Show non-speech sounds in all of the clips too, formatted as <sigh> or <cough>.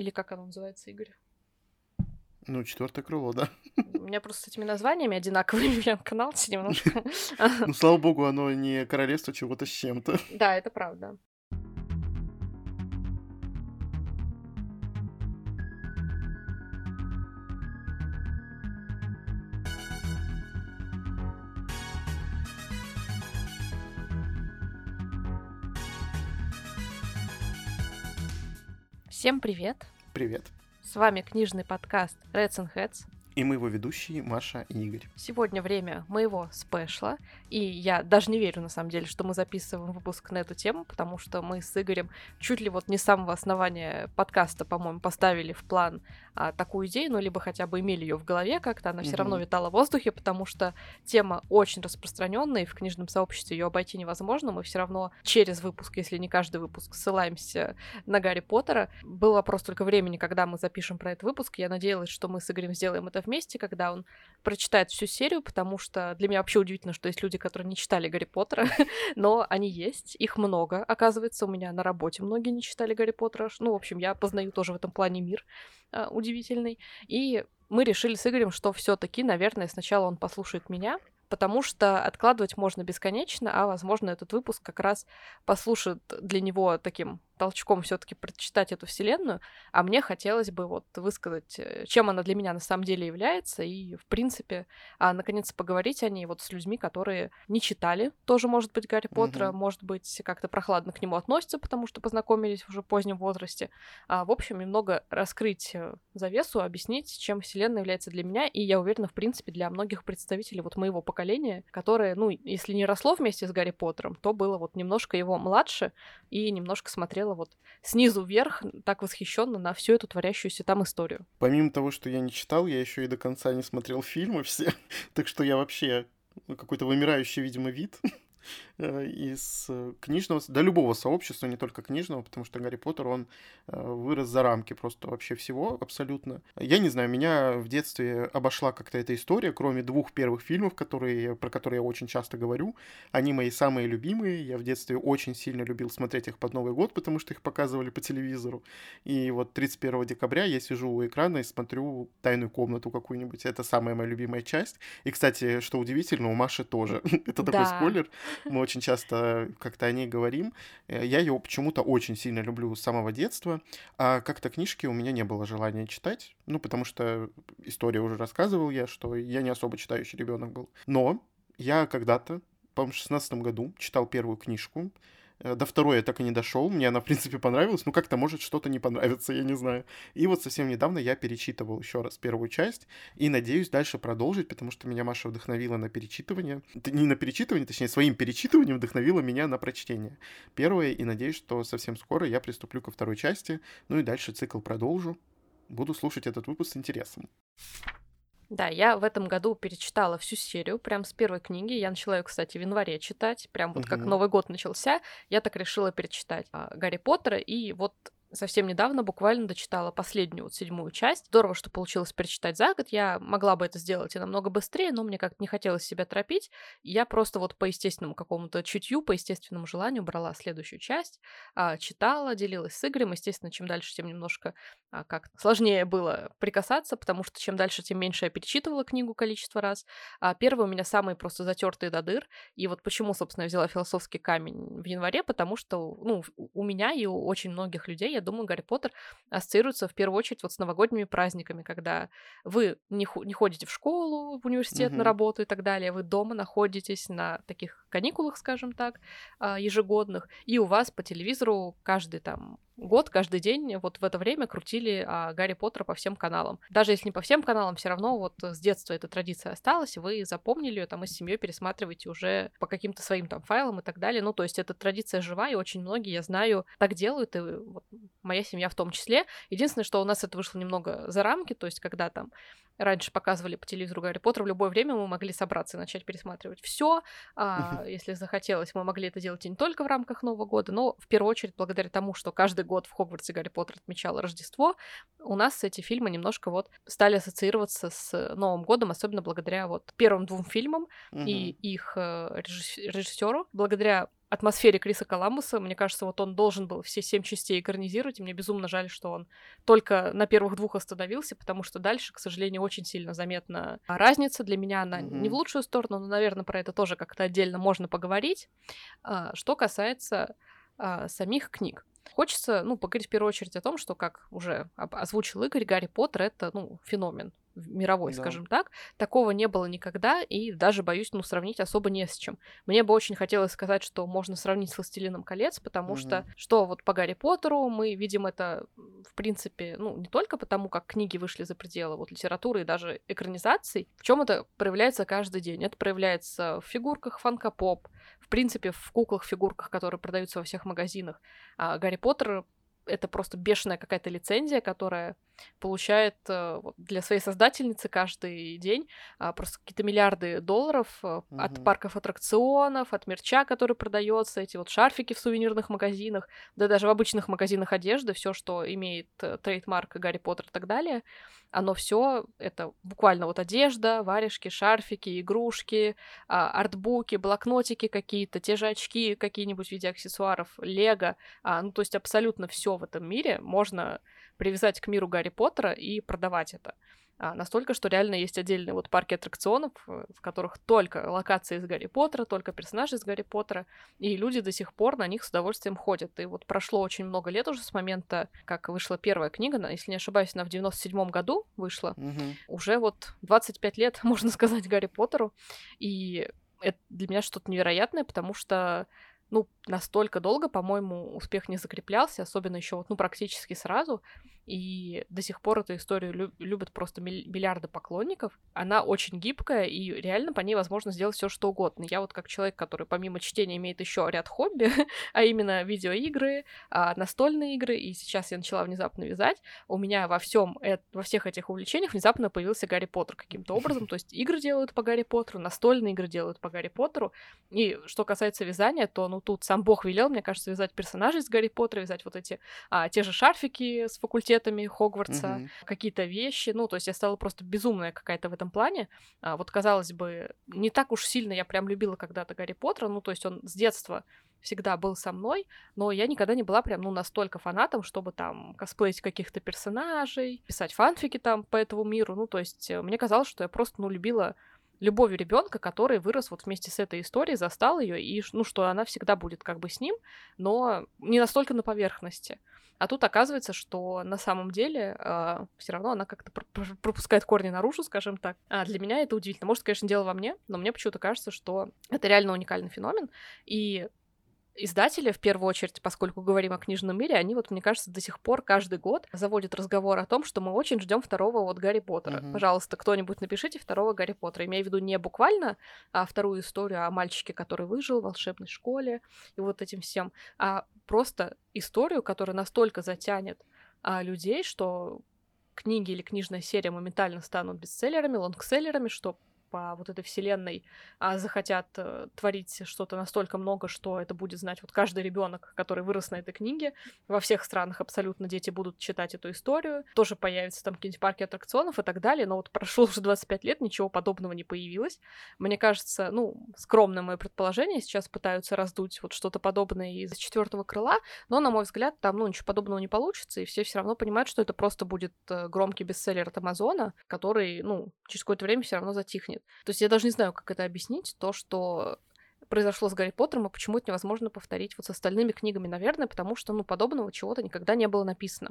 Или как оно называется, Игорь? Ну, четвертое крыло, да. У меня просто с этими названиями одинаковые <laughs> прям канал немножко. Ну, слава богу, оно не королевство чего-то с чем-то. Да, это правда. Всем привет! Привет. С вами книжный подкаст Reds and Heads. И мы его ведущие Маша и Игорь. Сегодня время моего спешла, и я даже не верю, на самом деле, что мы записываем выпуск на эту тему, потому что мы с Игорем чуть ли вот не с самого основания подкаста, по-моему, поставили в план а, такую идею, ну, либо хотя бы имели ее в голове как-то, она все равно витала в воздухе, потому что тема очень распространенная, и в книжном сообществе ее обойти невозможно, мы все равно через выпуск, если не каждый выпуск, ссылаемся на Гарри Поттера. Был вопрос только времени, когда мы запишем про этот выпуск, я надеялась, что мы с Игорем сделаем это вместе, когда он прочитает всю серию, потому что для меня вообще удивительно, что есть люди, которые не читали Гарри Поттера, <laughs> но они есть, их много, оказывается, у меня на работе многие не читали Гарри Поттера, ну, в общем, я познаю тоже в этом плане мир э, удивительный, и мы решили с Игорем, что все таки наверное, сначала он послушает меня, потому что откладывать можно бесконечно, а, возможно, этот выпуск как раз послушает для него таким толчком все-таки прочитать эту вселенную, а мне хотелось бы вот высказать, э, чем она для меня на самом деле является, и, в принципе, а, наконец поговорить о ней вот с людьми, которые не читали, тоже, может быть, Гарри Поттера, mm-hmm. может быть, как-то прохладно к нему относятся, потому что познакомились в уже позднем возрасте. А, в общем, немного раскрыть э, завесу, объяснить, чем вселенная является для меня, и я уверена, в принципе, для многих представителей вот моего поколения, которое, ну, если не росло вместе с Гарри Поттером, то было вот немножко его младше и немножко смотрело смотрела вот снизу вверх так восхищенно на всю эту творящуюся там историю. Помимо того, что я не читал, я еще и до конца не смотрел фильмы все, <laughs> так что я вообще какой-то вымирающий, видимо, вид. <laughs> Э, из э, книжного, да любого сообщества, не только книжного, потому что Гарри Поттер, он э, вырос за рамки просто вообще всего абсолютно. Я не знаю, меня в детстве обошла как-то эта история, кроме двух первых фильмов, которые, про которые я очень часто говорю. Они мои самые любимые. Я в детстве очень сильно любил смотреть их под Новый год, потому что их показывали по телевизору. И вот 31 декабря я сижу у экрана и смотрю «Тайную комнату» какую-нибудь. Это самая моя любимая часть. И, кстати, что удивительно, у Маши тоже. <laughs> Это такой спойлер. Мы очень часто как-то о ней говорим. Э, я ее почему-то очень сильно люблю с самого детства, а как-то книжки у меня не было желания читать, ну, потому что история уже рассказывал я, что я не особо читающий ребенок был. Но я когда-то, по-моему, в 16 году читал первую книжку, до второй я так и не дошел. Мне она, в принципе, понравилась. Ну, как-то может что-то не понравится, я не знаю. И вот совсем недавно я перечитывал еще раз первую часть и надеюсь дальше продолжить, потому что меня Маша вдохновила на перечитывание. Не на перечитывание, точнее, своим перечитыванием вдохновила меня на прочтение. Первое, и надеюсь, что совсем скоро я приступлю ко второй части. Ну и дальше цикл продолжу. Буду слушать этот выпуск с интересом. Да, я в этом году перечитала всю серию, прям с первой книги. Я начала ее, кстати, в январе читать, прям вот как Новый год начался, я так решила перечитать а, Гарри Поттера, и вот совсем недавно буквально дочитала последнюю, вот седьмую часть. Здорово, что получилось перечитать за год. Я могла бы это сделать и намного быстрее, но мне как-то не хотелось себя торопить. Я просто вот по естественному какому-то чутью, по естественному желанию брала следующую часть, а, читала, делилась с Игорем. Естественно, чем дальше, тем немножко а, как сложнее было прикасаться, потому что чем дальше, тем меньше я перечитывала книгу количество раз. А первый у меня самый просто затертый до дыр. И вот почему, собственно, я взяла философский камень в январе, потому что, ну, у меня и у очень многих людей, я думаю, Гарри Поттер ассоциируется в первую очередь вот с новогодними праздниками, когда вы не, не ходите в школу, в университет, mm-hmm. на работу и так далее, вы дома находитесь на таких каникулах, скажем так, а, ежегодных, и у вас по телевизору каждый там год, каждый день вот в это время крутили а, Гарри Поттера по всем каналам. Даже если не по всем каналам, все равно вот с детства эта традиция осталась, вы запомнили ее, там, и с семьей пересматриваете уже по каким-то своим там файлам и так далее. Ну, то есть эта традиция жива, и очень многие, я знаю, так делают, и вот моя семья в том числе. Единственное, что у нас это вышло немного за рамки, то есть когда там раньше показывали по телевизору Гарри Поттер, в любое время мы могли собраться и начать пересматривать все. А, если захотелось, мы могли это делать и не только в рамках Нового года, но в первую очередь благодаря тому, что каждый год в Хогвартсе Гарри Поттер отмечал Рождество, у нас эти фильмы немножко вот стали ассоциироваться с Новым годом, особенно благодаря вот первым двум фильмам и их э, режиссеру, благодаря атмосфере Криса Коламбуса. Мне кажется, вот он должен был все семь частей экранизировать, и мне безумно жаль, что он только на первых двух остановился, потому что дальше, к сожалению, очень сильно заметна разница. Для меня она mm-hmm. не в лучшую сторону, но, наверное, про это тоже как-то отдельно можно поговорить. А, что касается а, самих книг. Хочется, ну, поговорить в первую очередь о том, что, как уже озвучил Игорь, Гарри Поттер — это, ну, феномен мировой, да. скажем так. Такого не было никогда, и даже, боюсь, ну, сравнить особо не с чем. Мне бы очень хотелось сказать, что можно сравнить с «Властелином колец», потому угу. что, что вот по Гарри Поттеру мы видим это, в принципе, ну, не только потому, как книги вышли за пределы вот литературы и даже экранизаций, в чем это проявляется каждый день. Это проявляется в фигурках фанка-поп, в принципе, в куклах-фигурках, которые продаются во всех магазинах. А Гарри Поттер это просто бешеная какая-то лицензия, которая получает э, для своей создательницы каждый день а, просто какие-то миллиарды долларов угу. от парков аттракционов, от мерча, который продается, эти вот шарфики в сувенирных магазинах, да даже в обычных магазинах одежды, все, что имеет э, трейдмарк Гарри Поттер и так далее, оно все это буквально вот одежда, варежки, шарфики, игрушки, а, артбуки, блокнотики какие-то, те же очки какие-нибудь в виде аксессуаров, лего, а, ну то есть абсолютно все в этом мире можно привязать к миру Гарри Поттера и продавать это. А, настолько, что реально есть отдельные вот парки аттракционов, э, в которых только локации из Гарри Поттера, только персонажи из Гарри Поттера, и люди до сих пор на них с удовольствием ходят. И вот прошло очень много лет уже с момента, как вышла первая книга, если не ошибаюсь, она в 97-м году вышла. Угу. Уже вот 25 лет, <laughs> можно сказать, Гарри Поттеру. И это для меня что-то невероятное, потому что ну, настолько долго, по-моему, успех не закреплялся, особенно еще вот, ну, практически сразу и до сих пор эту историю лю- любят просто миллиарды поклонников. Она очень гибкая, и реально по ней возможно сделать все что угодно. Я вот как человек, который помимо чтения имеет еще ряд хобби, <laughs> а именно видеоигры, а, настольные игры, и сейчас я начала внезапно вязать, у меня во всем, во всех этих увлечениях внезапно появился Гарри Поттер каким-то образом, <laughs> то есть игры делают по Гарри Поттеру, настольные игры делают по Гарри Поттеру, и что касается вязания, то, ну, тут сам Бог велел, мне кажется, вязать персонажей из Гарри Поттера, вязать вот эти, а, те же шарфики с факультета предметами Хогвартса, угу. какие-то вещи. Ну, то есть я стала просто безумная какая-то в этом плане. А, вот, казалось бы, не так уж сильно я прям любила когда-то Гарри Поттера. Ну, то есть он с детства всегда был со мной, но я никогда не была прям, ну, настолько фанатом, чтобы там косплеить каких-то персонажей, писать фанфики там по этому миру. Ну, то есть э, мне казалось, что я просто, ну, любила любовью ребенка, который вырос вот вместе с этой историей, застал ее, и ну что она всегда будет как бы с ним, но не настолько на поверхности. А тут оказывается, что на самом деле э, все равно она как-то пропускает корни наружу, скажем так. А для меня это удивительно. Может, конечно, дело во мне, но мне почему-то кажется, что это реально уникальный феномен. И издатели, в первую очередь, поскольку говорим о книжном мире, они вот, мне кажется, до сих пор каждый год заводят разговор о том, что мы очень ждем второго вот Гарри Поттера. Mm-hmm. Пожалуйста, кто-нибудь напишите второго Гарри Поттера. Имею в виду не буквально а вторую историю о мальчике, который выжил в волшебной школе и вот этим всем, а просто историю, которая настолько затянет а, людей, что книги или книжная серия моментально станут бестселлерами, лонгселлерами, что по вот этой вселенной а, захотят а, творить что-то настолько много, что это будет знать вот каждый ребенок, который вырос на этой книге. Во всех странах абсолютно дети будут читать эту историю. Тоже появятся там какие-нибудь парки аттракционов и так далее. Но вот прошло уже 25 лет, ничего подобного не появилось. Мне кажется, ну, скромное мое предположение, сейчас пытаются раздуть вот что-то подобное из четвертого крыла, но, на мой взгляд, там, ну, ничего подобного не получится, и все все равно понимают, что это просто будет э, громкий бестселлер от Амазона, который, ну, через какое-то время все равно затихнет. То есть я даже не знаю, как это объяснить, то, что произошло с Гарри Поттером, и почему это невозможно повторить вот с остальными книгами, наверное, потому что, ну, подобного чего-то никогда не было написано.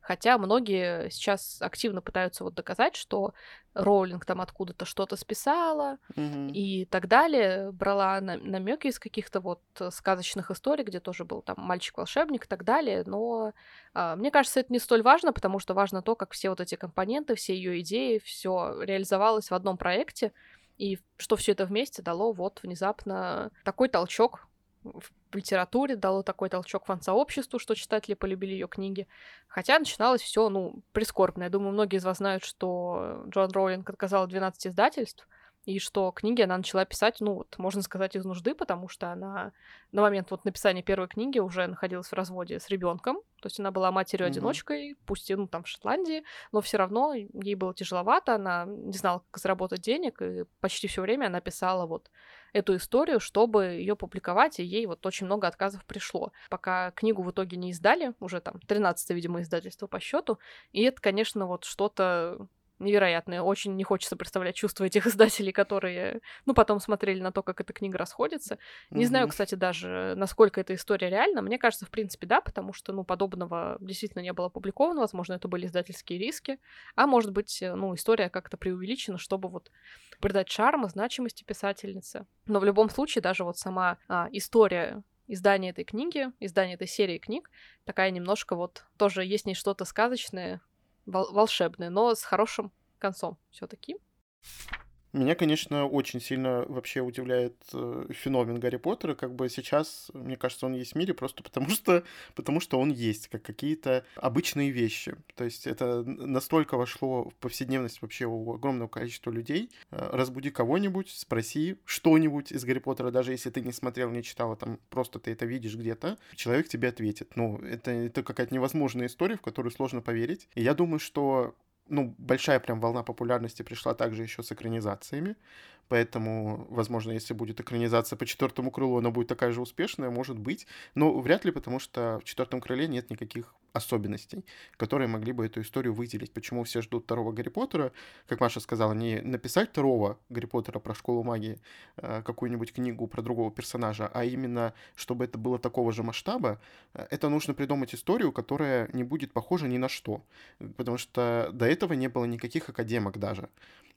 Хотя многие сейчас активно пытаются вот доказать, что Роулинг там откуда-то что-то списала mm-hmm. и так далее, брала на- намеки из каких-то вот сказочных историй, где тоже был там мальчик-волшебник и так далее, но а, мне кажется, это не столь важно, потому что важно то, как все вот эти компоненты, все ее идеи, все реализовалось в одном проекте, и что все это вместе дало вот внезапно такой толчок в литературе, дало такой толчок фан-сообществу, что читатели полюбили ее книги. Хотя начиналось все, ну, прискорбно. Я думаю, многие из вас знают, что Джон Роулинг отказал 12 издательств, и что книги она начала писать, ну, вот, можно сказать, из нужды, потому что она на момент вот написания первой книги уже находилась в разводе с ребенком, то есть она была матерью-одиночкой, mm-hmm. пусть и, ну, там, в Шотландии, но все равно ей было тяжеловато, она не знала, как заработать денег, и почти все время она писала вот эту историю, чтобы ее публиковать, и ей вот очень много отказов пришло. Пока книгу в итоге не издали, уже там 13 видимо, издательство по счету, и это, конечно, вот что-то невероятное. Очень не хочется представлять чувства этих <laughs> издателей, которые, ну, потом смотрели на то, как эта книга расходится. Не mm-hmm. знаю, кстати, даже, насколько эта история реальна. Мне кажется, в принципе, да, потому что, ну, подобного действительно не было опубликовано. Возможно, это были издательские риски. А может быть, э, ну, история как-то преувеличена, чтобы вот придать шарм и значимости писательницы. Но в любом случае, даже вот сама а, история издания этой книги, издание этой серии книг, такая немножко вот тоже есть в ней что-то сказочное, вол- волшебное, но с хорошим концом все-таки. Меня, конечно, очень сильно вообще удивляет э, феномен Гарри Поттера. Как бы сейчас, мне кажется, он есть в мире просто потому <laughs> что, потому что он есть, как какие-то обычные вещи. То есть это настолько вошло в повседневность вообще у огромного количества людей. Э, разбуди кого-нибудь, спроси что-нибудь из Гарри Поттера, даже если ты не смотрел, не читал, а там просто ты это видишь где-то, человек тебе ответит. Ну, это, это какая-то невозможная история, в которую сложно поверить. И я думаю, что ну, большая прям волна популярности пришла также еще с экранизациями. Поэтому, возможно, если будет экранизация по четвертому крылу, она будет такая же успешная, может быть. Но вряд ли, потому что в четвертом крыле нет никаких особенностей, которые могли бы эту историю выделить. Почему все ждут второго Гарри Поттера? Как Маша сказала, не написать второго Гарри Поттера про школу магии, э, какую-нибудь книгу про другого персонажа, а именно, чтобы это было такого же масштаба, э, это нужно придумать историю, которая не будет похожа ни на что. Потому что до этого не было никаких академок даже.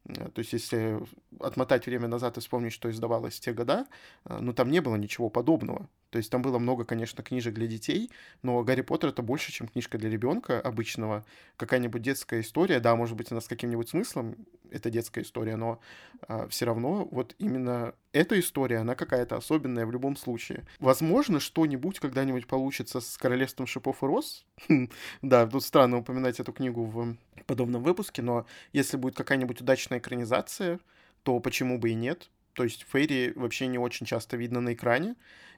Э, то есть, если отмотать время назад и вспомнить, что издавалось в те года, э, ну, там не было ничего подобного. То есть, там было много, конечно, книжек для детей, но Гарри Поттер это больше, чем книжка для ребенка обычного. Какая-нибудь детская история, да, может быть, она с каким-нибудь смыслом, это детская история, но а, все равно вот именно эта история, она какая-то особенная в любом случае. Возможно, что-нибудь когда-нибудь получится с Королевством шипов и роз. <laughs> да, тут странно упоминать эту книгу в подобном выпуске, но если будет какая-нибудь удачная экранизация, то почему бы и нет? То есть Фейри вообще не очень часто видно на экране,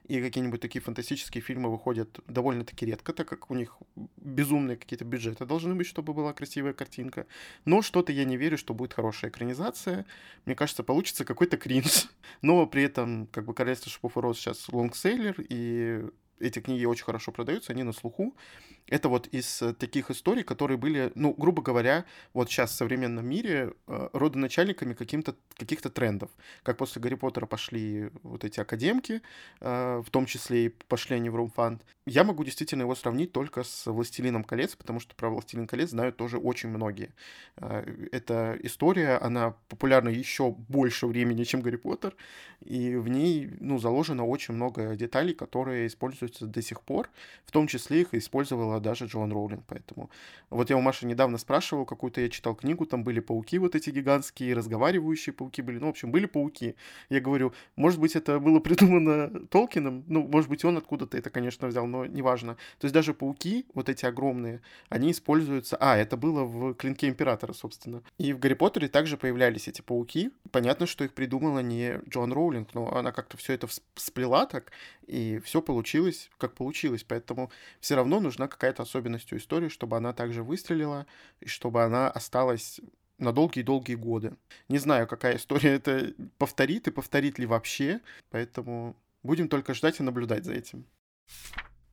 и какие-нибудь такие фантастические фильмы выходят довольно-таки редко, так как у них безумные какие-то бюджеты должны быть, чтобы была красивая картинка. Но что-то я не верю, что будет хорошая экранизация. Мне кажется, получится какой-то кринж. <laughs> Но при этом, как бы, Королевство Шипов и Роз сейчас лонгсейлер, и эти книги очень хорошо продаются, они на слуху. Это вот из э, таких историй, которые были, ну, грубо говоря, вот сейчас в современном мире э, родоначальниками каким-то, каких-то трендов. Как после Гарри Поттера пошли вот эти академки, э, в том числе и пошли они в Румфанд. Я могу действительно его сравнить только с «Властелином колец», потому что про «Властелин колец» знают тоже очень многие. Эта история, она популярна еще больше времени, чем Гарри Поттер, и в ней, ну, заложено очень много деталей, которые используются до сих пор, в том числе их использовала даже Джоан Роулинг, поэтому... Вот я у Маши недавно спрашивал, какую-то я читал книгу, там были пауки вот эти гигантские, разговаривающие пауки были, ну, в общем, были пауки. Я говорю, может быть, это было придумано <laughs> Толкином, ну, может быть, он откуда-то это, конечно, взял, но неважно. То есть даже пауки, вот эти огромные, они используются... А, это было в Клинке Императора, собственно. И в Гарри Поттере также появлялись эти пауки. Понятно, что их придумала не Джоан Роулинг, но она как-то все это сплела так, и все получилось, как получилось. Поэтому все равно нужна какая-то особенность у истории, чтобы она также выстрелила, и чтобы она осталась на долгие-долгие годы. Не знаю, какая история это повторит и повторит ли вообще, поэтому будем только ждать и наблюдать за этим.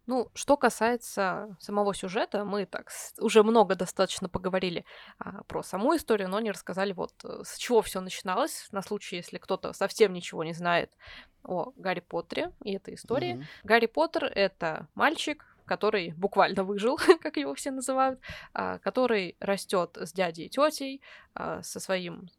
Ну, что касается самого сюжета, мы так уже много достаточно поговорили а, про саму историю, но не рассказали вот э, с чего все начиналось, на случай, если кто-то совсем ничего не знает о Гарри Поттере и этой истории. Mm-hmm. Гарри Поттер — это мальчик, который буквально выжил, <laughs> как его все называют, а, который растет с дядей и тетей, а, со своим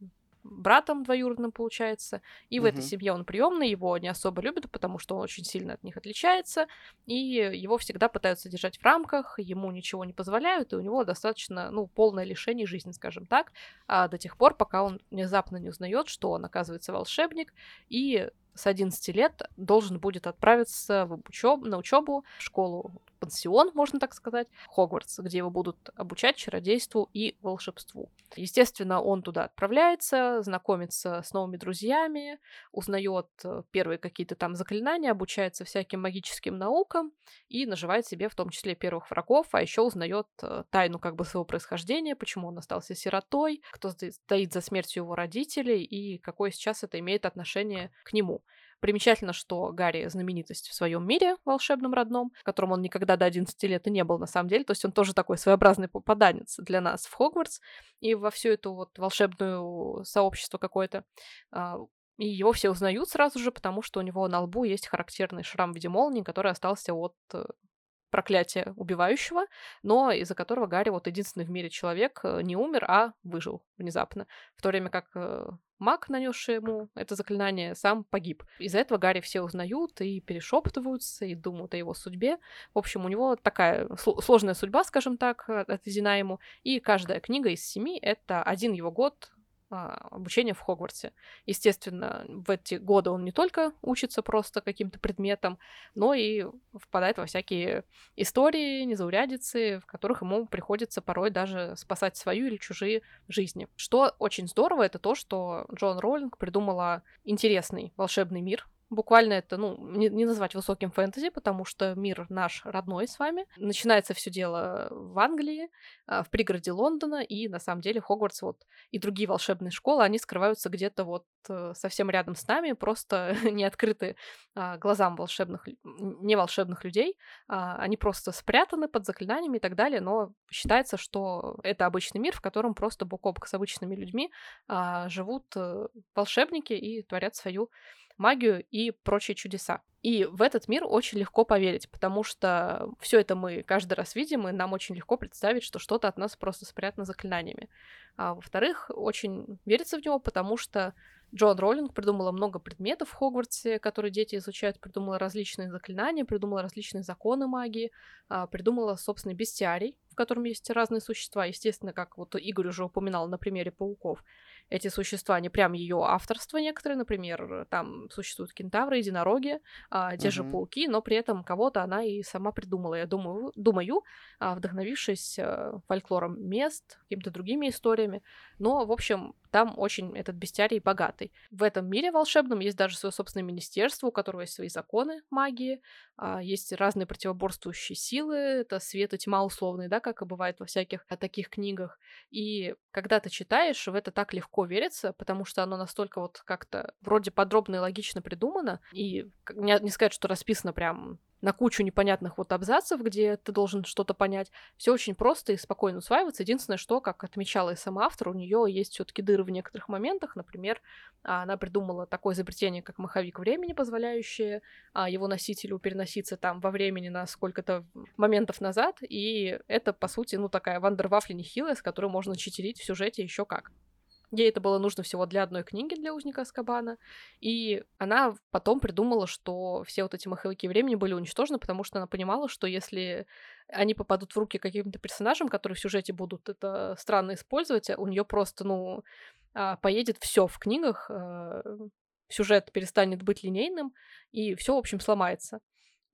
братом двоюродным, получается. И угу. в этой семье он приемный, его не особо любят, потому что он очень сильно от них отличается, и его всегда пытаются держать в рамках, ему ничего не позволяют, и у него достаточно, ну, полное лишение жизни, скажем так, а до тех пор, пока он внезапно не узнает, что он, оказывается, волшебник, и с 11 лет должен будет отправиться в учеб... на учебу в школу пансион, можно так сказать, Хогвартс, где его будут обучать чародейству и волшебству. Естественно, он туда отправляется, знакомится с новыми друзьями, узнает э, первые какие-то там заклинания, обучается всяким магическим наукам и наживает себе в том числе первых врагов, а еще узнает э, тайну как бы своего происхождения, почему он остался сиротой, кто стоит за смертью его родителей и какое сейчас это имеет отношение к нему. Примечательно, что Гарри знаменитость в своем мире волшебном родном, в котором он никогда до 11 лет и не был на самом деле. То есть он тоже такой своеобразный попаданец для нас в Хогвартс и во всю эту вот волшебную сообщество какое-то. А, и его все узнают сразу же, потому что у него на лбу есть характерный шрам в виде молнии, который остался от э, проклятия убивающего, но из-за которого Гарри вот единственный в мире человек э, не умер, а выжил внезапно. В то время как э, маг, нанесший ему это заклинание, сам погиб. Из-за этого Гарри все узнают и перешептываются, и думают о его судьбе. В общем, у него такая сложная судьба, скажем так, отведена ему. И каждая книга из семи — это один его год обучение в Хогвартсе. Естественно, в эти годы он не только учится просто каким-то предметам, но и впадает во всякие истории, незаурядицы, в которых ему приходится порой даже спасать свою или чужие жизни. Что очень здорово, это то, что Джон Роллинг придумала интересный волшебный мир, Буквально это, ну, не, не назвать высоким фэнтези, потому что мир наш родной с вами. Начинается все дело в Англии, а, в пригороде Лондона, и на самом деле Хогвартс вот и другие волшебные школы, они скрываются где-то вот э, совсем рядом с нами, просто <laughs> не открыты а, глазам волшебных, не волшебных людей. А, они просто спрятаны под заклинаниями и так далее, но считается, что это обычный мир, в котором просто бок о бок с обычными людьми живут э, волшебники и творят свою магию и прочие чудеса. И в этот мир очень легко поверить, потому что все это мы каждый раз видим, и нам очень легко представить, что что-то от нас просто спрятано заклинаниями. А во-вторых, очень верится в него, потому что Джон Роллинг придумала много предметов в Хогвартсе, которые дети изучают, придумала различные заклинания, придумала различные законы магии, а, придумала собственный бестиарий, в котором есть разные существа. Естественно, как вот Игорь уже упоминал на примере пауков эти существа, не прям ее авторство некоторые, например, там существуют кентавры, единороги, а, те uh-huh. же пауки, но при этом кого-то она и сама придумала, я думаю, думаю а, вдохновившись а, фольклором мест, какими-то другими историями. Но, в общем, там очень этот бестиарий богатый. В этом мире волшебном есть даже свое собственное министерство, у которого есть свои законы магии, а, есть разные противоборствующие силы, это свет и тьма условные, да, как и бывает во всяких а, таких книгах. И когда ты читаешь, в это так легко верится, потому что оно настолько вот как-то вроде подробно и логично придумано, и не, не сказать, что расписано прям на кучу непонятных вот абзацев, где ты должен что-то понять. Все очень просто и спокойно усваивается. Единственное, что, как отмечала и сама автор, у нее есть все-таки дыры в некоторых моментах. Например, она придумала такое изобретение, как маховик времени, позволяющее а, его носителю переноситься там во времени на сколько-то моментов назад. И это, по сути, ну такая вандервафля нехилая, с которой можно читерить в сюжете еще как. Ей это было нужно всего для одной книги для узника Аскабана. И она потом придумала, что все вот эти маховики времени были уничтожены, потому что она понимала, что если они попадут в руки каким-то персонажам, которые в сюжете будут это странно использовать, у нее просто, ну, а, поедет все в книгах, э, сюжет перестанет быть линейным, и все, в общем, сломается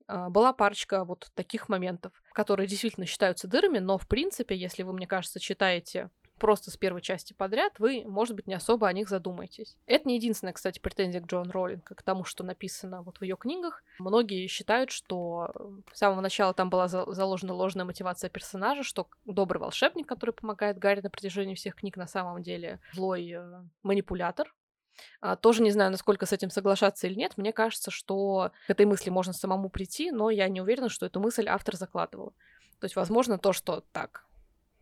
а, была парочка вот таких моментов, которые действительно считаются дырами, но в принципе, если вы, мне кажется, читаете просто с первой части подряд, вы, может быть, не особо о них задумаетесь. Это не единственная, кстати, претензия к Джон Роллинг, к тому, что написано вот в ее книгах. Многие считают, что с самого начала там была заложена ложная мотивация персонажа, что добрый волшебник, который помогает Гарри на протяжении всех книг, на самом деле злой э, манипулятор, а, тоже не знаю, насколько с этим соглашаться или нет. Мне кажется, что к этой мысли можно самому прийти, но я не уверена, что эту мысль автор закладывал. То есть, возможно, то, что так,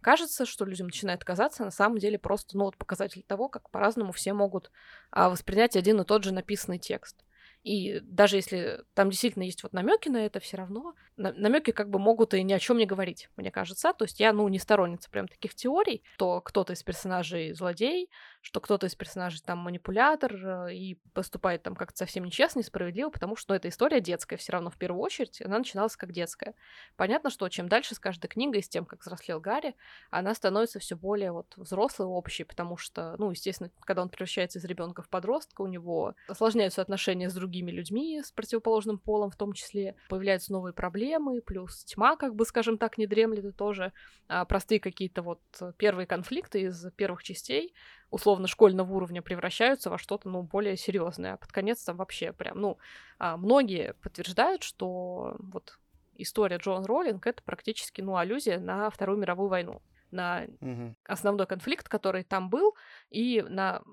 кажется, что людям начинает казаться, на самом деле просто ну, вот показатель того, как по-разному все могут а, воспринять один и тот же написанный текст. И даже если там действительно есть вот намеки на это, все равно намеки как бы могут и ни о чем не говорить, мне кажется. То есть я, ну, не сторонница прям таких теорий, то кто-то из персонажей злодей, что кто-то из персонажей там манипулятор э, и поступает там как-то совсем нечестно, несправедливо, потому что ну, эта история детская все равно в первую очередь, она начиналась как детская. Понятно, что чем дальше с каждой книгой, с тем, как взрослел Гарри, она становится все более вот взрослой, общей, потому что, ну, естественно, когда он превращается из ребенка в подростка, у него осложняются отношения с другими людьми с противоположным полом в том числе. Появляются новые проблемы, плюс тьма, как бы, скажем так, не дремлет, и тоже а, простые какие-то вот первые конфликты из первых частей условно школьного уровня превращаются во что-то, ну, более серьезное. А под конец там вообще прям, ну, а, многие подтверждают, что вот история Джон Роллинг — это практически, ну, аллюзия на Вторую мировую войну на угу. основной конфликт, который там был, и на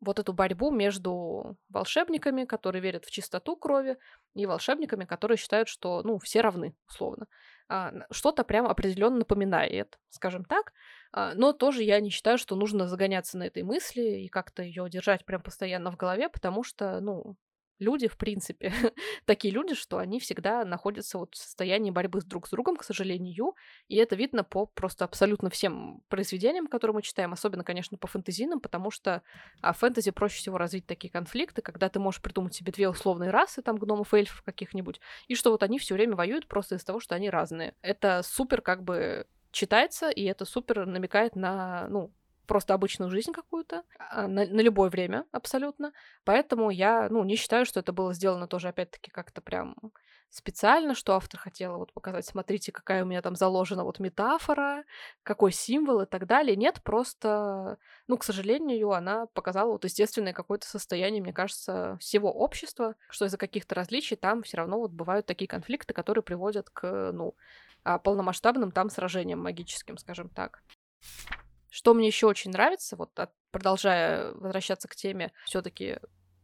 вот эту борьбу между волшебниками, которые верят в чистоту крови, и волшебниками, которые считают, что, ну, все равны, условно. А, что-то прям определенно напоминает, скажем так. А, но тоже я не считаю, что нужно загоняться на этой мысли и как-то ее держать прям постоянно в голове, потому что, ну, люди, в принципе, <laughs> такие люди, что они всегда находятся вот в состоянии борьбы с друг с другом, к сожалению, и это видно по просто абсолютно всем произведениям, которые мы читаем, особенно, конечно, по фэнтезийным, потому что а, фэнтези проще всего развить такие конфликты, когда ты можешь придумать себе две условные расы, там, гномов, эльфов каких-нибудь, и что вот они все время воюют просто из-за того, что они разные. Это супер как бы читается, и это супер намекает на, ну, просто обычную жизнь какую-то, а, на, на любое время абсолютно. Поэтому я, ну, не считаю, что это было сделано тоже, опять-таки, как-то прям специально, что автор хотела вот показать, смотрите, какая у меня там заложена вот метафора, какой символ и так далее. Нет, просто, ну, к сожалению, она показала вот естественное какое-то состояние, мне кажется, всего общества, что из-за каких-то различий там все равно вот бывают такие конфликты, которые приводят к, ну, а, полномасштабным там сражениям магическим, скажем так. Что мне еще очень нравится, вот от, продолжая возвращаться к теме, все-таки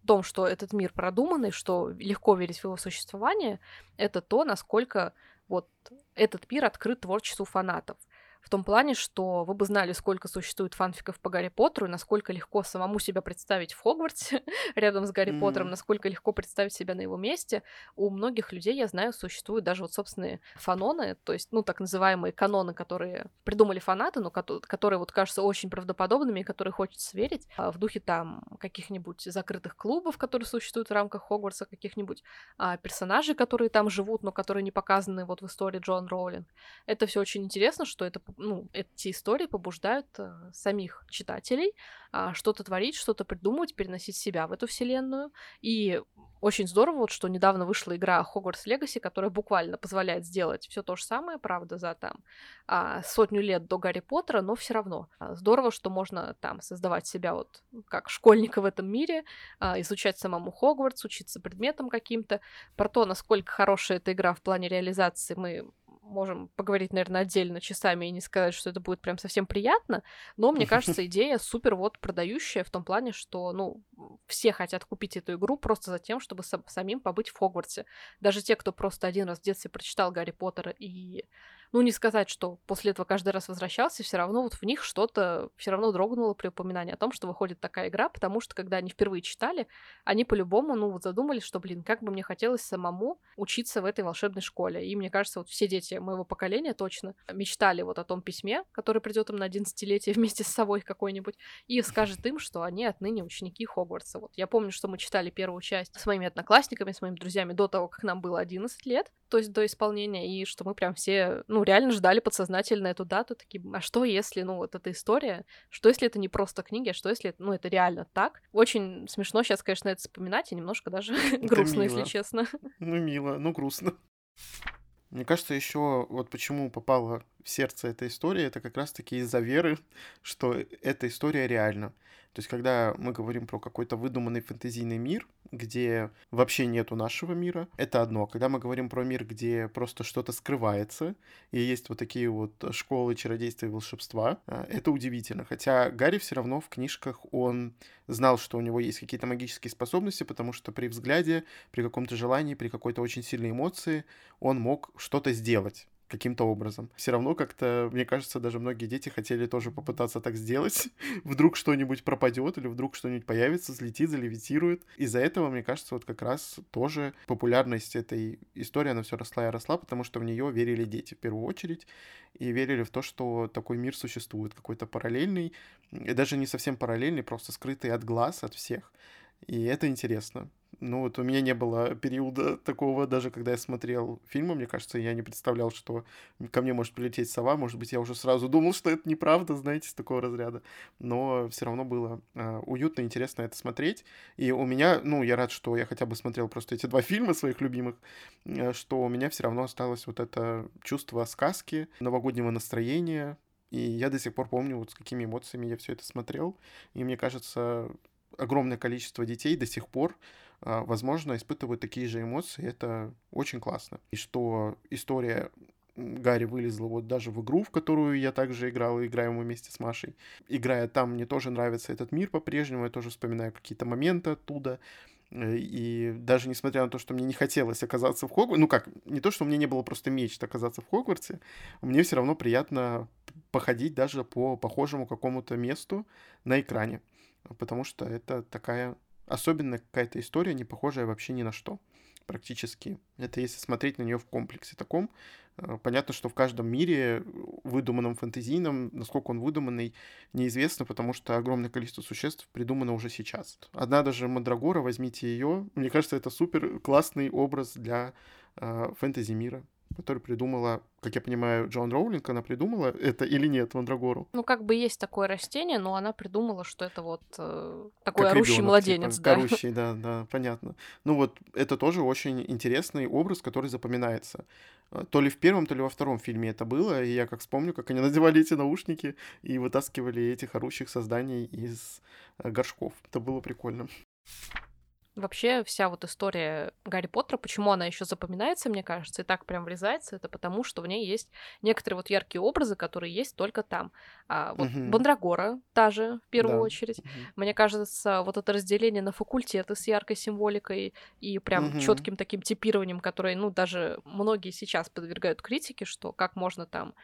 том, что этот мир продуманный, что легко верить в его существование, это то, насколько вот этот мир открыт творчеству фанатов в том плане, что вы бы знали, сколько существует фанфиков по Гарри Поттеру, и насколько легко самому себя представить в Хогвартсе <laughs> рядом с Гарри mm-hmm. Поттером, насколько легко представить себя на его месте. У многих людей, я знаю, существуют даже вот собственные фаноны, то есть, ну, так называемые каноны, которые придумали фанаты, но которые вот кажутся очень правдоподобными и которые хочется верить, а в духе там каких-нибудь закрытых клубов, которые существуют в рамках Хогвартса, каких-нибудь а, персонажей, которые там живут, но которые не показаны вот в истории Джон Роулинг. Это все очень интересно, что это ну, эти истории побуждают э, самих читателей э, что-то творить, что-то придумывать, переносить себя в эту вселенную. И очень здорово, вот, что недавно вышла игра Hogwarts Legacy, которая буквально позволяет сделать все то же самое, правда, за там а, сотню лет до Гарри Поттера, но все равно а, здорово, что можно там создавать себя вот как школьника в этом мире, а, изучать самому Хогвартс, учиться предметам каким-то. Про то, насколько хорошая эта игра в плане реализации, мы можем поговорить, наверное, отдельно часами и не сказать, что это будет прям совсем приятно, но мне <laughs> кажется, идея супер вот продающая в том плане, что, ну, все хотят купить эту игру просто за тем, чтобы самим побыть в Хогвартсе. Даже те, кто просто один раз в детстве прочитал Гарри Поттера и ну, не сказать, что после этого каждый раз возвращался, все равно вот в них что-то все равно дрогнуло при упоминании о том, что выходит такая игра, потому что когда они впервые читали, они по-любому, ну, вот задумались, что, блин, как бы мне хотелось самому учиться в этой волшебной школе. И мне кажется, вот все дети моего поколения точно мечтали вот о том письме, который придет им на 11-летие <laughs> вместе с собой какой-нибудь, и скажет им, что они отныне ученики Хогвартса. Вот я помню, что мы читали первую часть с моими одноклассниками, с моими друзьями до того, как нам было 11 лет, то есть до исполнения, и что мы прям все, ну, реально ждали подсознательно эту дату, такие, а что если, ну, вот эта история, что если это не просто книги, а что если, ну, это реально так? Очень смешно сейчас, конечно, это вспоминать, и немножко даже <laughs> грустно, если честно. Ну, мило, ну, грустно. Мне кажется, еще вот почему попала в сердце эта история, это как раз-таки из-за веры, что эта история реальна. То есть, когда мы говорим про какой-то выдуманный фэнтезийный мир, где вообще нету нашего мира, это одно. Когда мы говорим про мир, где просто что-то скрывается, и есть вот такие вот школы чародейства и волшебства, а, это удивительно. Хотя Гарри все равно в книжках он знал, что у него есть какие-то магические способности, потому что при взгляде, при каком-то желании, при какой-то очень сильной эмоции он мог что-то сделать каким-то образом. Все равно как-то, мне кажется, даже многие дети хотели тоже попытаться так сделать. <laughs> вдруг что-нибудь пропадет или вдруг что-нибудь появится, взлетит, залевитирует. Из-за этого, мне кажется, вот как раз тоже популярность этой истории, она все росла и росла, потому что в нее верили дети в первую очередь и верили в то, что такой мир существует, какой-то параллельный, и даже не совсем параллельный, просто скрытый от глаз, от всех И это интересно. Ну вот у меня не было периода такого, даже когда я смотрел фильмы, мне кажется, я не представлял, что ко мне может прилететь сова. Может быть, я уже сразу думал, что это неправда, знаете, с такого разряда. Но все равно было э, уютно, интересно это смотреть. И у меня, ну, я рад, что я хотя бы смотрел просто эти два фильма своих любимых, э, что у меня все равно осталось вот это чувство сказки, новогоднего настроения, и я до сих пор помню, вот с какими эмоциями я все это смотрел. И мне кажется, огромное количество детей до сих пор, а, возможно, испытывают такие же эмоции. Это очень классно. И что история Гарри вылезла вот даже в игру, в которую я также играл, и играем мы вместе с Машей. Играя там, мне тоже нравится этот мир по-прежнему, я тоже вспоминаю какие-то моменты оттуда. Э, и даже несмотря на то, что мне не хотелось оказаться в Хогвартсе, ну как, не то, что мне не было просто мечт оказаться в Хогвартсе, мне все равно приятно походить даже по похожему какому-то месту на экране потому что это такая особенная какая-то история, не похожая вообще ни на что практически. Это если смотреть на нее в комплексе таком. Э, понятно, что в каждом мире, выдуманном фэнтезийном, насколько он выдуманный, неизвестно, потому что огромное количество существ придумано уже сейчас. Одна даже Мандрагора, возьмите ее. Мне кажется, это супер классный образ для э, фэнтези мира который придумала, как я понимаю, Джон Роулинг, она придумала это или нет, Мандрагору? Ну, как бы есть такое растение, но она придумала, что это вот э, такой как орущий ребенок, младенец, типа, да. Орущий, да, да, понятно. Ну вот, это тоже очень интересный образ, который запоминается. Э, то ли в первом, то ли во втором фильме это было, и я как вспомню, как они надевали эти наушники и вытаскивали этих орущих созданий из э, горшков. Это было прикольно. Вообще вся вот история Гарри Поттера, почему она еще запоминается, мне кажется, и так прям врезается, это потому, что в ней есть некоторые вот яркие образы, которые есть только там. А, вот угу. Бандрагора та же, в первую да. очередь. Угу. Мне кажется, вот это разделение на факультеты с яркой символикой и прям угу. четким таким типированием, которое, ну, даже многие сейчас подвергают критике, что как можно там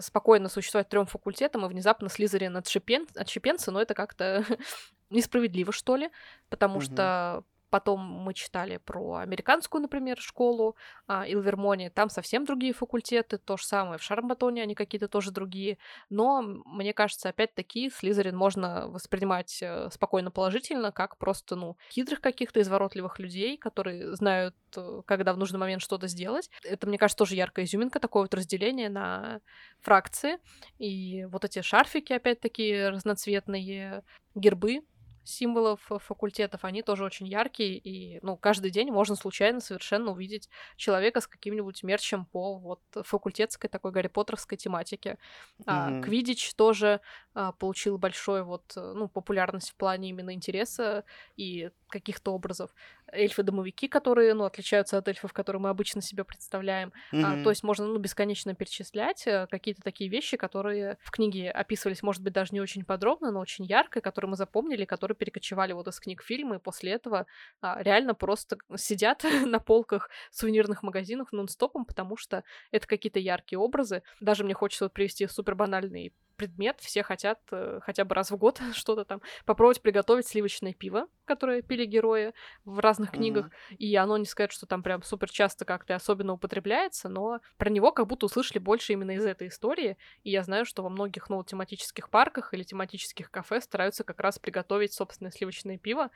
спокойно существовать трем факультетам и внезапно Слизерин отшипен... отщепенца, но это как-то <laughs> несправедливо, что ли, потому угу. что Потом мы читали про американскую, например, школу а, Илвермони. Там совсем другие факультеты. То же самое в Шарматоне, они какие-то тоже другие. Но, мне кажется, опять-таки Слизерин можно воспринимать э, спокойно положительно, как просто, ну, хитрых каких-то изворотливых людей, которые знают, э, когда в нужный момент что-то сделать. Это, мне кажется, тоже яркая изюминка, такое вот разделение на фракции. И вот эти шарфики, опять-таки, разноцветные, гербы символов факультетов, они тоже очень яркие, и, ну, каждый день можно случайно совершенно увидеть человека с каким-нибудь мерчем по вот факультетской такой Гарри Поттерской тематике. Mm-hmm. А, Квидич тоже а, получил большой вот, ну, популярность в плане именно интереса и каких-то образов. Эльфы-домовики, которые, ну, отличаются от эльфов, которые мы обычно себе представляем. Mm-hmm. А, то есть можно, ну, бесконечно перечислять э, какие-то такие вещи, которые в книге описывались, может быть, даже не очень подробно, но очень ярко, которые мы запомнили, которые перекочевали вот из книг фильмы, и после этого а, реально просто сидят <laughs> на полках сувенирных магазинов нон-стопом, потому что это какие-то яркие образы. Даже мне хочется вот привести супер банальный предмет, все хотят э, хотя бы раз в год <laughs> что-то там попробовать приготовить сливочное пиво, которое пили герои в разных книгах, mm-hmm. и оно не сказать, что там прям супер часто как-то особенно употребляется, но про него как будто услышали больше именно из этой истории, и я знаю, что во многих, ну, тематических парках или тематических кафе стараются как раз приготовить собственное сливочное пиво,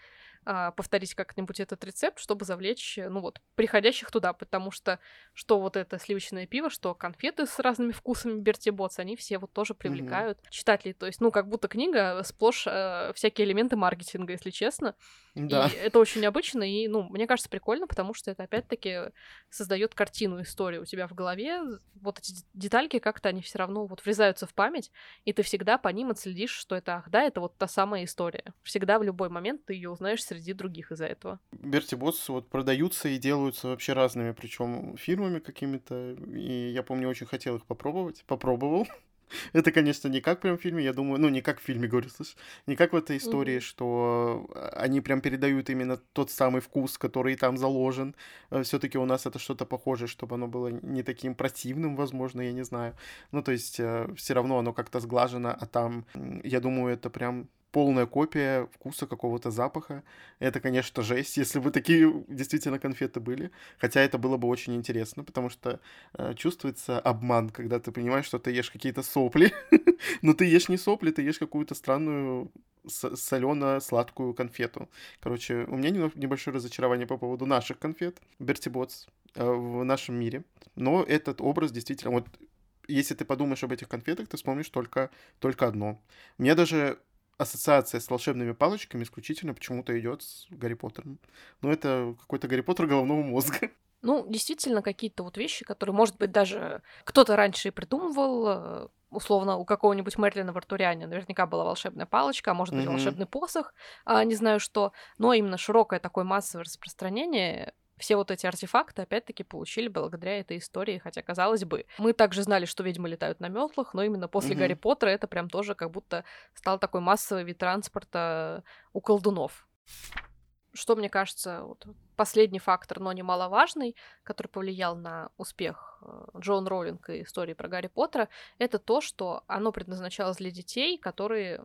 а, повторить как-нибудь этот рецепт, чтобы завлечь, ну вот, приходящих туда, потому что что вот это сливочное пиво, что конфеты с разными вкусами Берти Ботс, они все вот тоже привлекают mm-hmm. читателей. То есть, ну, как будто книга сплошь э, всякие элементы маркетинга, если честно. Да. И <laughs> это очень необычно, и, ну, мне кажется, прикольно, потому что это, опять-таки, создает картину истории у тебя в голове. Вот эти детальки как-то, они все равно вот врезаются в память, и ты всегда по ним отследишь, что это, ах, да, это вот та самая история. Всегда в любой момент ты ее узнаешь среди других из-за этого. Берти Ботс вот продаются и делаются вообще разными, причем фирмами какими-то, и я помню, очень хотел их попробовать, попробовал, <laughs> Это, конечно, не как прям в фильме, я думаю, ну, не как в фильме, говорю, слышь, не как в этой истории, mm-hmm. что а, они прям передают именно тот самый вкус, который там заложен. Э, Все-таки у нас это что-то похожее, чтобы оно было не таким противным, возможно, я не знаю. Ну, то есть, э, все равно оно как-то сглажено, а там, я думаю, это прям полная копия вкуса какого-то запаха. Это, конечно, жесть, если бы такие действительно конфеты были. Хотя это было бы очень интересно, потому что э, чувствуется обман, когда ты понимаешь, что ты ешь какие-то сопли. <laughs> Но ты ешь не сопли, ты ешь какую-то странную солено-сладкую конфету. Короче, у меня небольшое разочарование по поводу наших конфет Берти э, в нашем мире. Но этот образ действительно... Вот если ты подумаешь об этих конфетах, ты вспомнишь только, только одно. Мне даже ассоциация с волшебными палочками исключительно почему-то идет с Гарри Поттером. Ну, это какой-то Гарри Поттер головного мозга. <laughs> Ну, действительно, какие-то вот вещи, которые, может быть, даже кто-то раньше и придумывал, э, условно, у какого-нибудь Мерлина в Артуриане наверняка была волшебная палочка, а может быть, mm-hmm. волшебный посох, а, не знаю что, но именно широкое такое массовое распространение все вот эти артефакты, опять-таки, получили благодаря этой истории, хотя, казалось бы, мы также знали, что ведьмы летают на метлах, но именно после mm-hmm. Гарри Поттера это прям тоже как будто стал такой массовый вид транспорта у колдунов. Что, мне кажется, вот последний фактор, но немаловажный, который повлиял на успех э, Джон Роулинг и истории про Гарри Поттера, это то, что оно предназначалось для детей, которые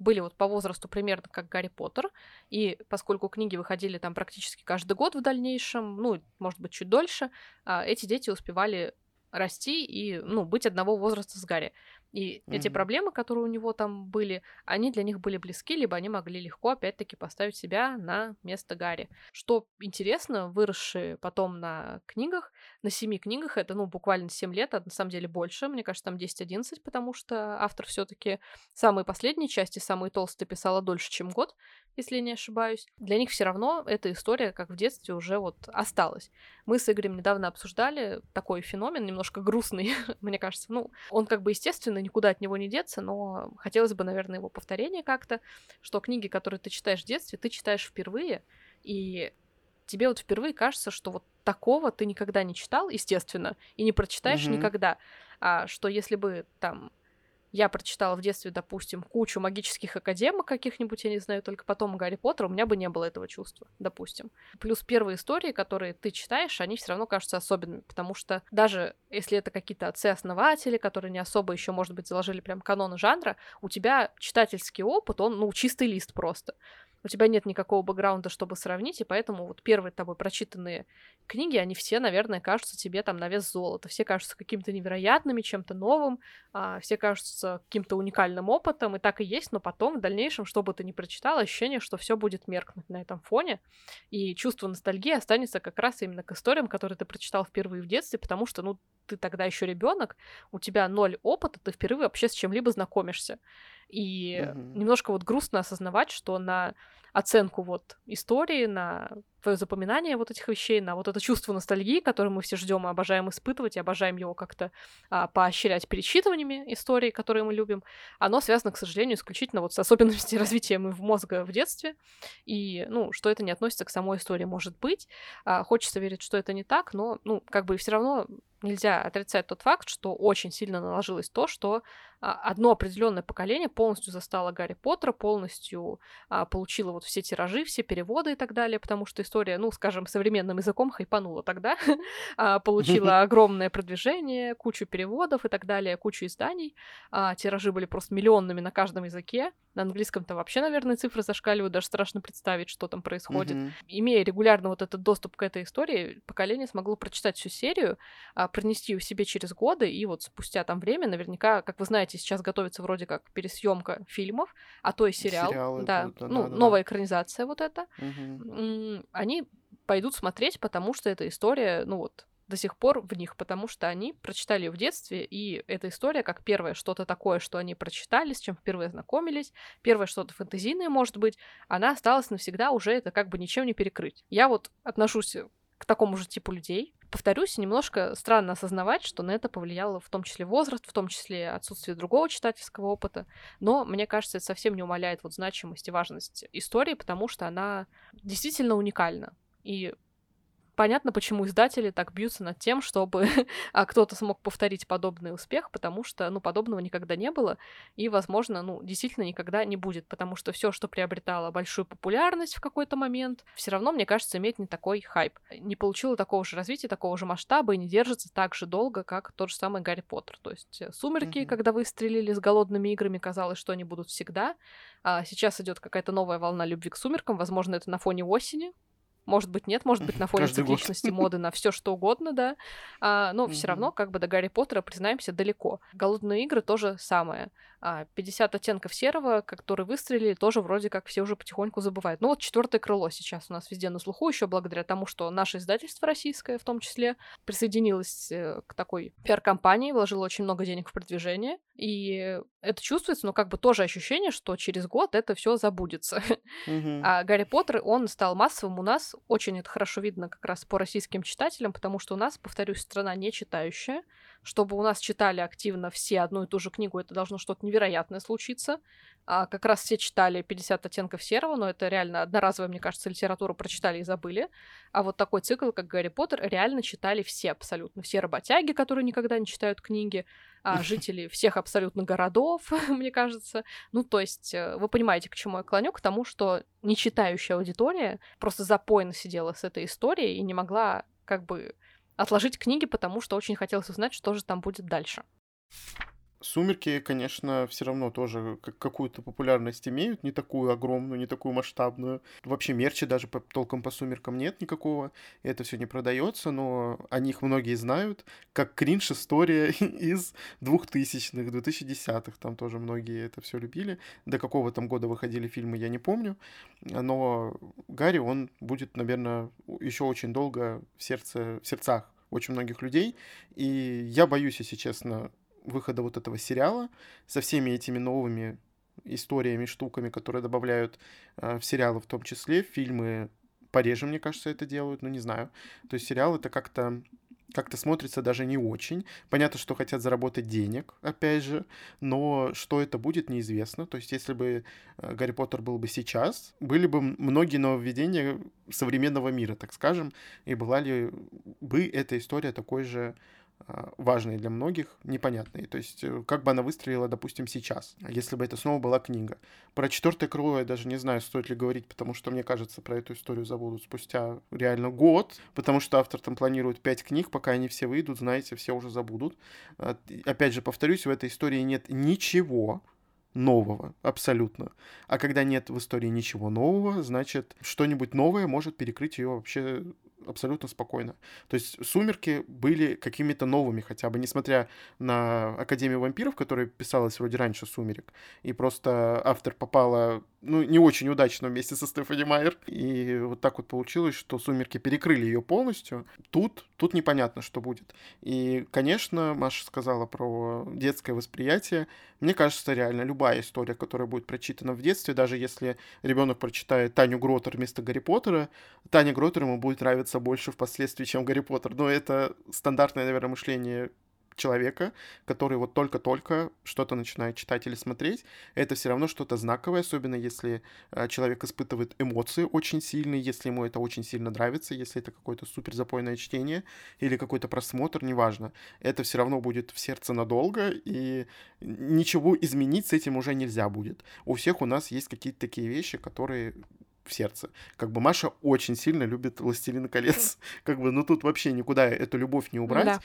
были вот по возрасту примерно как Гарри Поттер, и поскольку книги выходили там практически каждый год в дальнейшем, ну, может быть, чуть дольше, а, эти дети успевали расти и, ну, быть одного возраста с Гарри. И mm-hmm. эти проблемы, которые у него там были, они для них были близки, либо они могли легко, опять-таки, поставить себя на место Гарри. Что интересно, выросшие потом на книгах, на семи книгах, это, ну, буквально 7 лет, а на самом деле больше, мне кажется, там 10-11, потому что автор все таки самые последние части, самые толстые, писала дольше, чем год, если не ошибаюсь. Для них все равно эта история, как в детстве, уже вот осталась. Мы с Игорем недавно обсуждали такой феномен, немножко грустный, <laughs> мне кажется. Ну, он как бы естественно, никуда от него не деться, но хотелось бы, наверное, его повторение как-то, что книги, которые ты читаешь в детстве, ты читаешь впервые, и тебе вот впервые кажется, что вот такого ты никогда не читал, естественно, и не прочитаешь mm-hmm. никогда. А что если бы там я прочитала в детстве, допустим, кучу магических академок каких-нибудь, я не знаю, только потом Гарри Поттера, у меня бы не было этого чувства, допустим. Плюс первые истории, которые ты читаешь, они все равно кажутся особенными, потому что даже если это какие-то отцы-основатели, которые не особо еще, может быть, заложили прям каноны жанра, у тебя читательский опыт, он, ну, чистый лист просто у тебя нет никакого бэкграунда, чтобы сравнить, и поэтому вот первые тобой прочитанные книги, они все, наверное, кажутся тебе там на вес золота. Все кажутся каким-то невероятными, чем-то новым, а, все кажутся каким-то уникальным опытом, и так и есть, но потом, в дальнейшем, что бы ты ни прочитал, ощущение, что все будет меркнуть на этом фоне, и чувство ностальгии останется как раз именно к историям, которые ты прочитал впервые в детстве, потому что, ну, ты тогда еще ребенок, у тебя ноль опыта, ты впервые вообще с чем-либо знакомишься. И угу. немножко вот грустно осознавать, что на оценку вот истории, на твое запоминание вот этих вещей, на вот это чувство ностальгии, которое мы все ждем и обожаем испытывать, и обожаем его как-то а, поощрять перечитываниями истории, которые мы любим, оно связано, к сожалению, исключительно вот с особенностями <laughs> развития в мозга в детстве, и, ну, что это не относится к самой истории, может быть. А, хочется верить, что это не так, но, ну, как бы все равно нельзя отрицать тот факт, что очень сильно наложилось то, что одно определенное поколение полностью застало Гарри Поттера, полностью а, получило вот все тиражи, все переводы и так далее, потому что история, ну, скажем, современным языком хайпанула тогда, <laughs> а, получила <laughs> огромное продвижение, кучу переводов и так далее, кучу изданий. А, тиражи были просто миллионными на каждом языке. На английском-то вообще, наверное, цифры зашкаливают, даже страшно представить, что там происходит. Имея регулярно вот этот доступ к этой истории, поколение смогло прочитать всю серию, а, пронести ее себе через годы, и вот спустя там время, наверняка, как вы знаете, сейчас готовится вроде как пересъемка фильмов, а то и сериал. Сериалы да, будут, ну, да, новая да. экранизация вот эта. Угу они пойдут смотреть, потому что эта история, ну вот, до сих пор в них, потому что они прочитали ее в детстве, и эта история, как первое что-то такое, что они прочитали, с чем впервые знакомились, первое что-то фэнтезийное, может быть, она осталась навсегда, уже это как бы ничем не перекрыть. Я вот отношусь к такому же типу людей. Повторюсь, немножко странно осознавать, что на это повлияло в том числе возраст, в том числе отсутствие другого читательского опыта, но мне кажется, это совсем не умаляет вот значимость и важность истории, потому что она действительно уникальна. И понятно, почему издатели так бьются над тем, чтобы <laughs> а, кто-то смог повторить подобный успех, потому что, ну, подобного никогда не было, и, возможно, ну, действительно никогда не будет, потому что все, что приобретало большую популярность в какой-то момент, все равно, мне кажется, имеет не такой хайп, не получило такого же развития, такого же масштаба и не держится так же долго, как тот же самый Гарри Поттер. То есть э, «Сумерки», mm-hmm. когда выстрелили с голодными играми, казалось, что они будут всегда, а сейчас идет какая-то новая волна любви к «Сумеркам», возможно, это на фоне осени, Может быть, нет, может быть, на фоне Каждый год. цикличности моды на все что угодно, да. А, но все равно, как бы до Гарри Поттера, признаемся, далеко. Голодные игры тоже самое. А 50 оттенков серого, которые выстрелили, тоже вроде как все уже потихоньку забывают. Ну вот четвертое крыло сейчас у нас везде на слуху, еще благодаря тому, что наше издательство российское в том числе присоединилось э, к такой пиар-компании, вложило очень много денег в продвижение. И это чувствуется, но как бы тоже ощущение, что через год это все забудется. А Гарри Поттер, он стал массовым у нас. Очень это хорошо видно как раз по российским читателям, потому что у нас, повторюсь, страна не читающая чтобы у нас читали активно все одну и ту же книгу, это должно что-то невероятное случиться. А как раз все читали 50 оттенков серого, но это реально одноразовая, мне кажется, литературу прочитали и забыли. А вот такой цикл, как Гарри Поттер, реально читали все абсолютно. Все работяги, которые никогда не читают книги, а жители всех абсолютно городов, <laughs> мне кажется. Ну, то есть, э, вы понимаете, к чему я клоню? К тому, что нечитающая аудитория просто запойно сидела с этой историей и не могла как бы отложить книги, потому что очень хотелось узнать, что же там будет дальше. Сумерки, конечно, все равно тоже какую-то популярность имеют, не такую огромную, не такую масштабную. Вообще мерчи даже по, толком по сумеркам нет никакого, это все не продается, но о них многие знают, как кринж история <laughs> из 2000-х, 2010-х, там тоже многие это все любили. До какого там года выходили фильмы, я не помню, но Гарри, он будет, наверное, еще очень долго в сердце, в сердцах очень многих людей. И я боюсь, если честно, выхода вот этого сериала со всеми этими новыми историями, штуками, которые добавляют э, в сериалы в том числе, фильмы пореже, мне кажется, это делают, но не знаю. То есть сериал это как-то как-то смотрится даже не очень. Понятно, что хотят заработать денег, опять же, но что это будет, неизвестно. То есть, если бы э, Гарри Поттер был бы сейчас, были бы многие нововведения современного мира, так скажем, и была ли бы эта история такой же важные для многих, непонятные. То есть, э, как бы она выстрелила, допустим, сейчас, если бы это снова была книга. Про четвертое крыло я даже не знаю, стоит ли говорить, потому что, мне кажется, про эту историю забудут спустя реально год, потому что автор там планирует пять книг, пока они все выйдут, знаете, все уже забудут. А, опять же, повторюсь, в этой истории нет ничего, нового, абсолютно. А когда нет в истории ничего нового, значит, что-нибудь новое может перекрыть ее вообще абсолютно спокойно. То есть «Сумерки» были какими-то новыми хотя бы, несмотря на «Академию вампиров», которая писалась вроде раньше «Сумерек», и просто автор попала, ну, не очень удачно вместе со Стефани Майер, и вот так вот получилось, что «Сумерки» перекрыли ее полностью. Тут, тут непонятно, что будет. И, конечно, Маша сказала про детское восприятие. Мне кажется, реально любая история, которая будет прочитана в детстве, даже если ребенок прочитает Таню Гротер вместо Гарри Поттера, Таня Гротер ему будет нравиться больше впоследствии, чем Гарри Поттер. Но это стандартное, наверное, мышление человека, который вот только-только что-то начинает читать или смотреть, это все равно что-то знаковое, особенно если э, человек испытывает эмоции очень сильные, если ему это очень сильно нравится, если это какое-то супер запойное чтение или какой-то просмотр, неважно. Это все равно будет в сердце надолго, и ничего изменить с этим уже нельзя будет. У всех у нас есть какие-то такие вещи, которые в сердце. Как бы Маша очень сильно любит «Властелина колец». Как бы, ну тут вообще никуда эту любовь не убрать. Да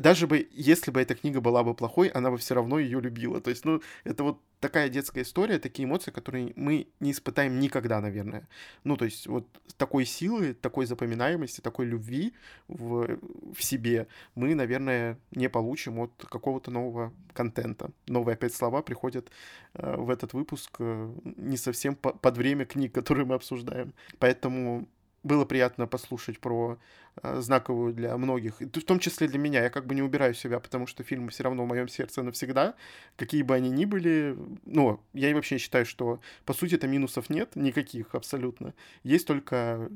даже бы, если бы эта книга была бы плохой, она бы все равно ее любила. То есть, ну, это вот такая детская история, такие эмоции, которые мы не испытаем никогда, наверное. Ну, то есть, вот такой силы, такой запоминаемости, такой любви в, в себе мы, наверное, не получим от какого-то нового контента. Новые опять слова приходят э, в этот выпуск э, не совсем по, под время книг, которые мы обсуждаем. Поэтому было приятно послушать про э, знаковую для многих, в том числе для меня. Я как бы не убираю себя, потому что фильмы все равно в моем сердце навсегда, какие бы они ни были. Но я и вообще считаю, что по сути это минусов нет никаких абсолютно. Есть только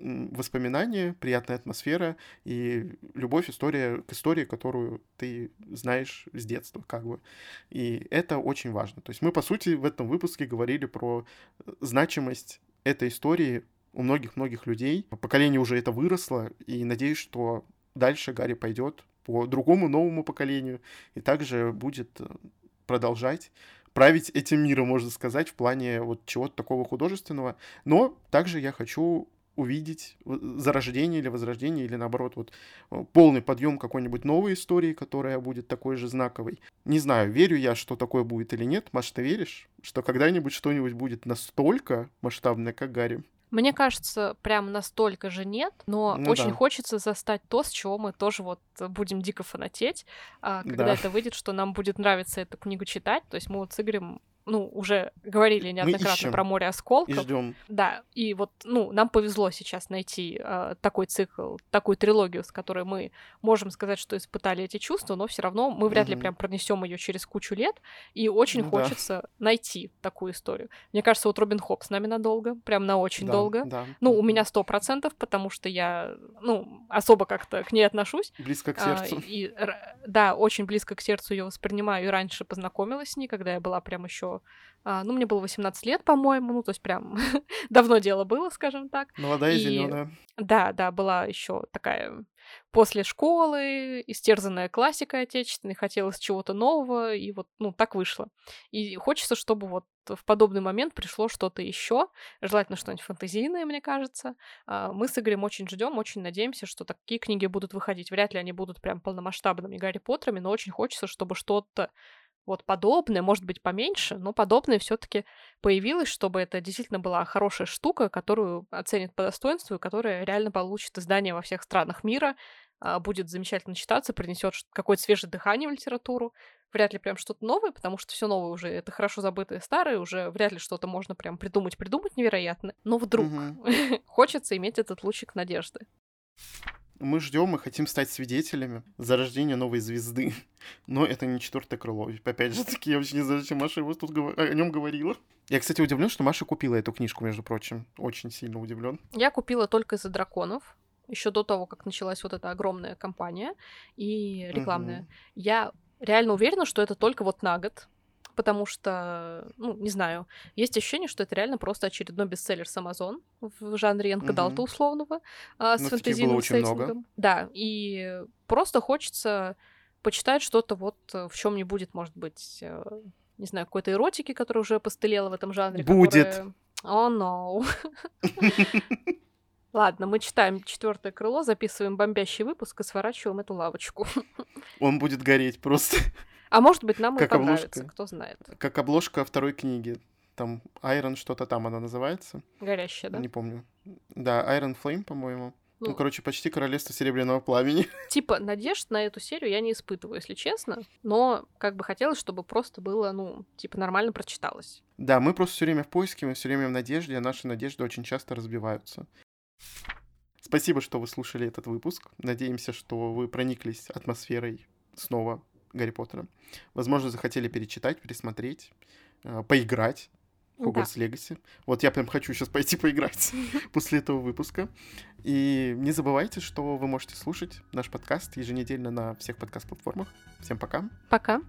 воспоминания, приятная атмосфера и любовь история, к истории, которую ты знаешь с детства, как бы. И это очень важно. То есть мы, по сути, в этом выпуске говорили про э, значимость этой истории у многих-многих людей. Поколение уже это выросло, и надеюсь, что дальше Гарри пойдет по другому новому поколению и также будет э, продолжать править этим миром, можно сказать, в плане вот чего-то такого художественного. Но также я хочу увидеть зарождение или возрождение, или наоборот, вот э, полный подъем какой-нибудь новой истории, которая будет такой же знаковой. Не знаю, верю я, что такое будет или нет. Маш, ты веришь, что когда-нибудь что-нибудь будет настолько масштабное, как Гарри? Мне кажется, прям настолько же нет, но Ну очень да. хочется застать то, с чего мы тоже вот будем дико фанатеть, а, когда Да. это выйдет, что нам будет нравиться эту книгу читать. То есть мы вот с Игорем ну, уже говорили неоднократно про море и осколков. ждем. Да, и вот, ну, нам повезло сейчас найти э, такой цикл, такую трилогию, с которой мы можем сказать, что испытали эти чувства, но все равно мы вряд ли прям пронесем ее через кучу лет, и очень Ну да. хочется найти такую историю. Мне кажется, вот Робин Хоп с нами надолго, прям на очень Да, долго. да. Ну, у меня сто процентов, потому что я, ну, особо как-то к ней отношусь. Близко к А, сердцу. и, р- да, очень близко к сердцу ее воспринимаю. И раньше познакомилась с ней, когда я была прям еще, ну, мне было 18 лет, по-моему, ну, то есть прям <laughs> давно дело было, скажем так. Молодая, И зеленая. да, да, была еще такая после школы, истерзанная классика отечественной, хотелось чего-то нового, и вот, ну, так вышло. И хочется, чтобы вот в подобный момент пришло что-то еще, желательно что-нибудь фантазийное, мне кажется. А, Мы с Игорем очень ждем, очень надеемся, что такие книги будут выходить. Вряд ли они будут прям полномасштабными Гарри Поттерами, но очень хочется, чтобы что-то вот подобное, может быть, поменьше, но подобное все-таки появилось, чтобы это действительно была хорошая штука, которую оценят по достоинству, и которая реально получит издание во всех странах мира, а, будет замечательно читаться, принесет какое-то свежее дыхание в литературу. Вряд ли прям что-то новое, потому что все новое уже это хорошо забытое старое, уже вряд ли что-то можно прям придумать, придумать невероятно. Но вдруг <laughs> хочется иметь этот лучик надежды. Мы ждем и хотим стать свидетелями зарождения новой звезды. <laughs> Но это не четвертое крыло. Опять же таки, я вообще не знаю, зачем Маша его тут гова- о нем говорила. Я, кстати, удивлен, что Маша купила эту книжку, между прочим. Очень сильно удивлен. Я купила только из-за драконов, еще до того, как началась вот эта огромная кампания и рекламная. Мгм. Я реально уверена, что это только вот на год, потому что, ну, не знаю, есть ощущение, что это реально просто очередной бестселлер с Amazon в жанре Янкадалта Мгм. условного, а, с Ну, фэнтезийным сеттингом. Да, и просто хочется почитать что-то вот, э, в чем не будет, может быть, э, не знаю, какой-то эротики, которая уже постылела в этом жанре. Будет. которая- О, no. <laughs> Ладно, мы читаем четвертое крыло, записываем бомбящий выпуск и сворачиваем эту лавочку. Он будет гореть просто, А может быть, нам и Как понравится, обложка. кто знает. как обложка второй книги. Там Iron что-то там она называется. Горящая, да? Не помню. Да, Iron Flame, по-моему. Ну, Ну, короче, почти Королевство Серебряного Пламени. <laughs> типа, надежд на эту серию я не испытываю, если честно. Но как бы хотелось, чтобы просто было, ну, типа, нормально прочиталось. Да, мы просто все время в поиске, мы все время в надежде, а наши надежды очень часто разбиваются. Спасибо, что вы слушали этот выпуск. Надеемся, что вы прониклись атмосферой снова Гарри Поттера. Возможно, захотели перечитать, пересмотреть, э, поиграть в Да. Хогвартс Легаси. Вот я прям хочу сейчас пойти поиграть <laughs> <laughs> после этого выпуска. И не забывайте, что вы можете слушать наш подкаст еженедельно на всех подкаст-платформах. Всем пока. Пока.